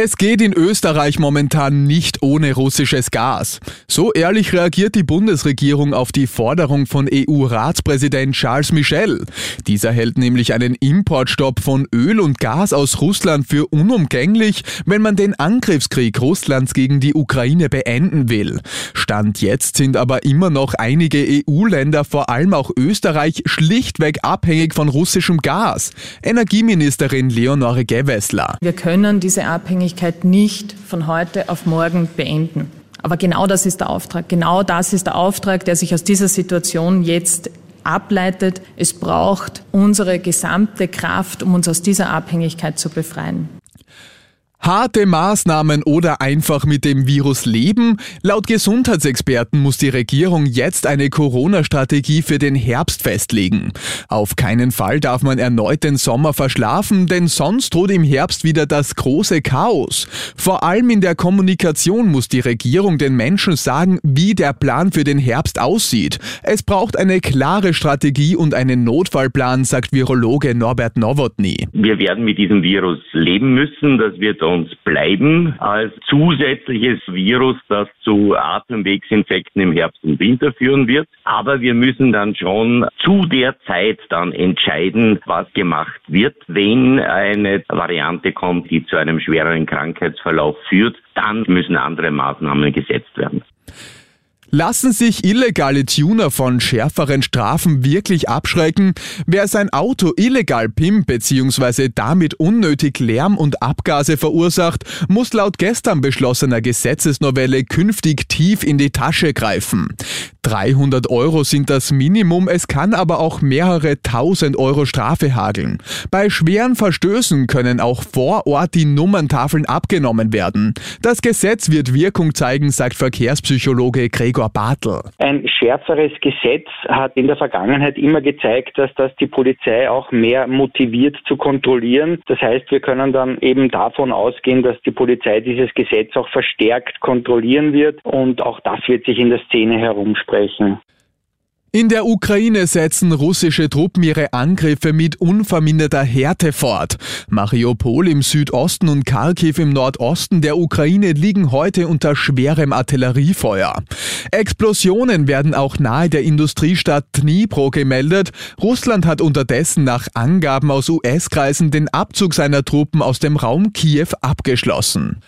Es geht in Österreich momentan nicht ohne russisches Gas. So ehrlich reagiert die Bundesregierung auf die Forderung von EU-Ratspräsident Charles Michel. Dieser hält nämlich einen Importstopp von Öl und Gas aus Russland für unumgänglich, wenn man den Angriffskrieg Russlands gegen die Ukraine beenden will. Stand jetzt sind aber immer noch einige EU-Länder, vor allem auch Österreich, schlichtweg abhängig von russischem Gas. Energieministerin Leonore Gewessler. Wir können diese Abhängigkeit Unabhängigkeit nicht von heute auf morgen beenden. Aber genau das ist der Auftrag. Genau das ist der Auftrag, der sich aus dieser Situation jetzt ableitet. Es braucht unsere gesamte Kraft, um uns aus dieser Abhängigkeit zu befreien. Harte Maßnahmen oder einfach mit dem Virus leben? Laut Gesundheitsexperten muss die Regierung jetzt eine Corona-Strategie für den Herbst festlegen. Auf keinen Fall darf man erneut den Sommer verschlafen, denn sonst droht im Herbst wieder das große Chaos. Vor allem in der Kommunikation muss die Regierung den Menschen sagen, wie der Plan für den Herbst aussieht. Es braucht eine klare Strategie und einen Notfallplan, sagt Virologe Norbert Nowotny. Wir werden mit diesem Virus leben müssen. Das wird uns bleiben als zusätzliches Virus, das zu Atemwegsinfekten im Herbst und Winter führen wird. Aber wir müssen dann schon zu der Zeit dann entscheiden, was gemacht wird. Wenn eine Variante kommt, die zu einem schwereren Krankheitsverlauf führt, dann müssen andere Maßnahmen gesetzt werden. Lassen sich illegale Tuner von schärferen Strafen wirklich abschrecken? Wer sein Auto illegal pimmt bzw. damit unnötig Lärm und Abgase verursacht, muss laut gestern beschlossener Gesetzesnovelle künftig tief in die Tasche greifen. 300 Euro sind das Minimum, es kann aber auch mehrere tausend Euro Strafe hageln. Bei schweren Verstößen können auch vor Ort die Nummerntafeln abgenommen werden. Das Gesetz wird Wirkung zeigen, sagt Verkehrspsychologe Gregor Bartel. Ein schärferes Gesetz hat in der Vergangenheit immer gezeigt, dass das die Polizei auch mehr motiviert zu kontrollieren. Das heißt, wir können dann eben davon ausgehen, dass die Polizei dieses Gesetz auch verstärkt kontrollieren wird und auch das wird sich in der Szene herumsprechen sprechen. In der Ukraine setzen russische Truppen ihre Angriffe mit unverminderter Härte fort. Mariupol im Südosten und Kharkiv im Nordosten der Ukraine liegen heute unter schwerem Artilleriefeuer. Explosionen werden auch nahe der Industriestadt Dnipro gemeldet. Russland hat unterdessen nach Angaben aus US-Kreisen den Abzug seiner Truppen aus dem Raum Kiew abgeschlossen.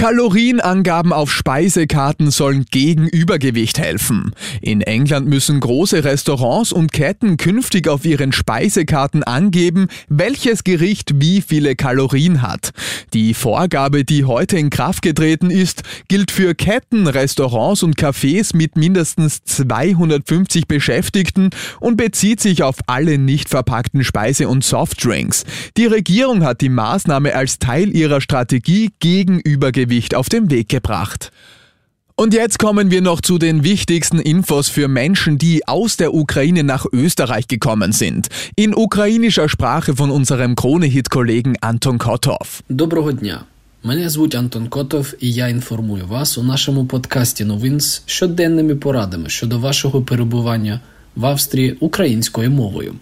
Kalorienangaben auf Speisekarten sollen gegen Übergewicht helfen. In England müssen große Restaurants und Ketten künftig auf ihren Speisekarten angeben, welches Gericht wie viele Kalorien hat. Die Vorgabe, die heute in Kraft getreten ist, gilt für Ketten, Restaurants und Cafés mit mindestens 250 Beschäftigten und bezieht sich auf alle nicht verpackten Speise- und Softdrinks. Die Regierung hat die Maßnahme als Teil ihrer Strategie gegen Übergewicht Übergewicht auf den Weg gebracht. Und jetzt kommen wir noch zu den wichtigsten Infos für Menschen, die aus der Ukraine nach Österreich gekommen sind. In ukrainischer Sprache von unserem Krone-Hit-Kollegen Anton Kotov. Доброго дня. Мене звуть Антон Котов, і я інформую вас у нашому подкасті новин з щоденними порадами щодо вашого перебування в Австрії українською мовою.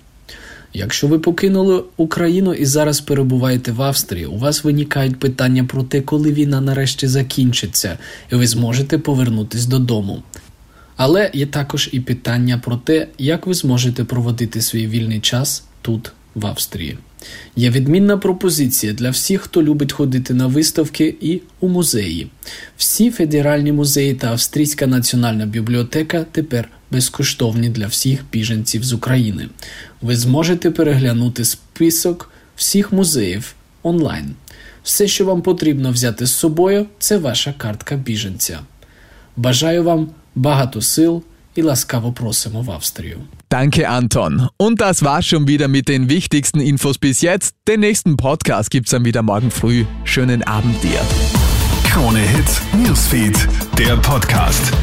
Якщо ви покинули Україну і зараз перебуваєте в Австрії, у вас виникають питання про те, коли війна нарешті закінчиться, і ви зможете повернутись додому. Але є також і питання про те, як ви зможете проводити свій вільний час тут, в Австрії. Є відмінна пропозиція для всіх, хто любить ходити на виставки і у музеї. Всі федеральні музеї та Австрійська національна бібліотека тепер безкоштовні для всіх біженців з України. Ви зможете переглянути список всіх музеїв онлайн. Все, що вам потрібно взяти з собою, це ваша картка біженця. Бажаю вам багато сил і ласкаво просимо в Австрію. Danke, Anton. Und das war's schon wieder mit den wichtigsten Infos bis jetzt. Den nächsten Podcast gibt's dann wieder morgen früh. Schönen Abend dir. Krone Hits, Newsfeed, der Podcast.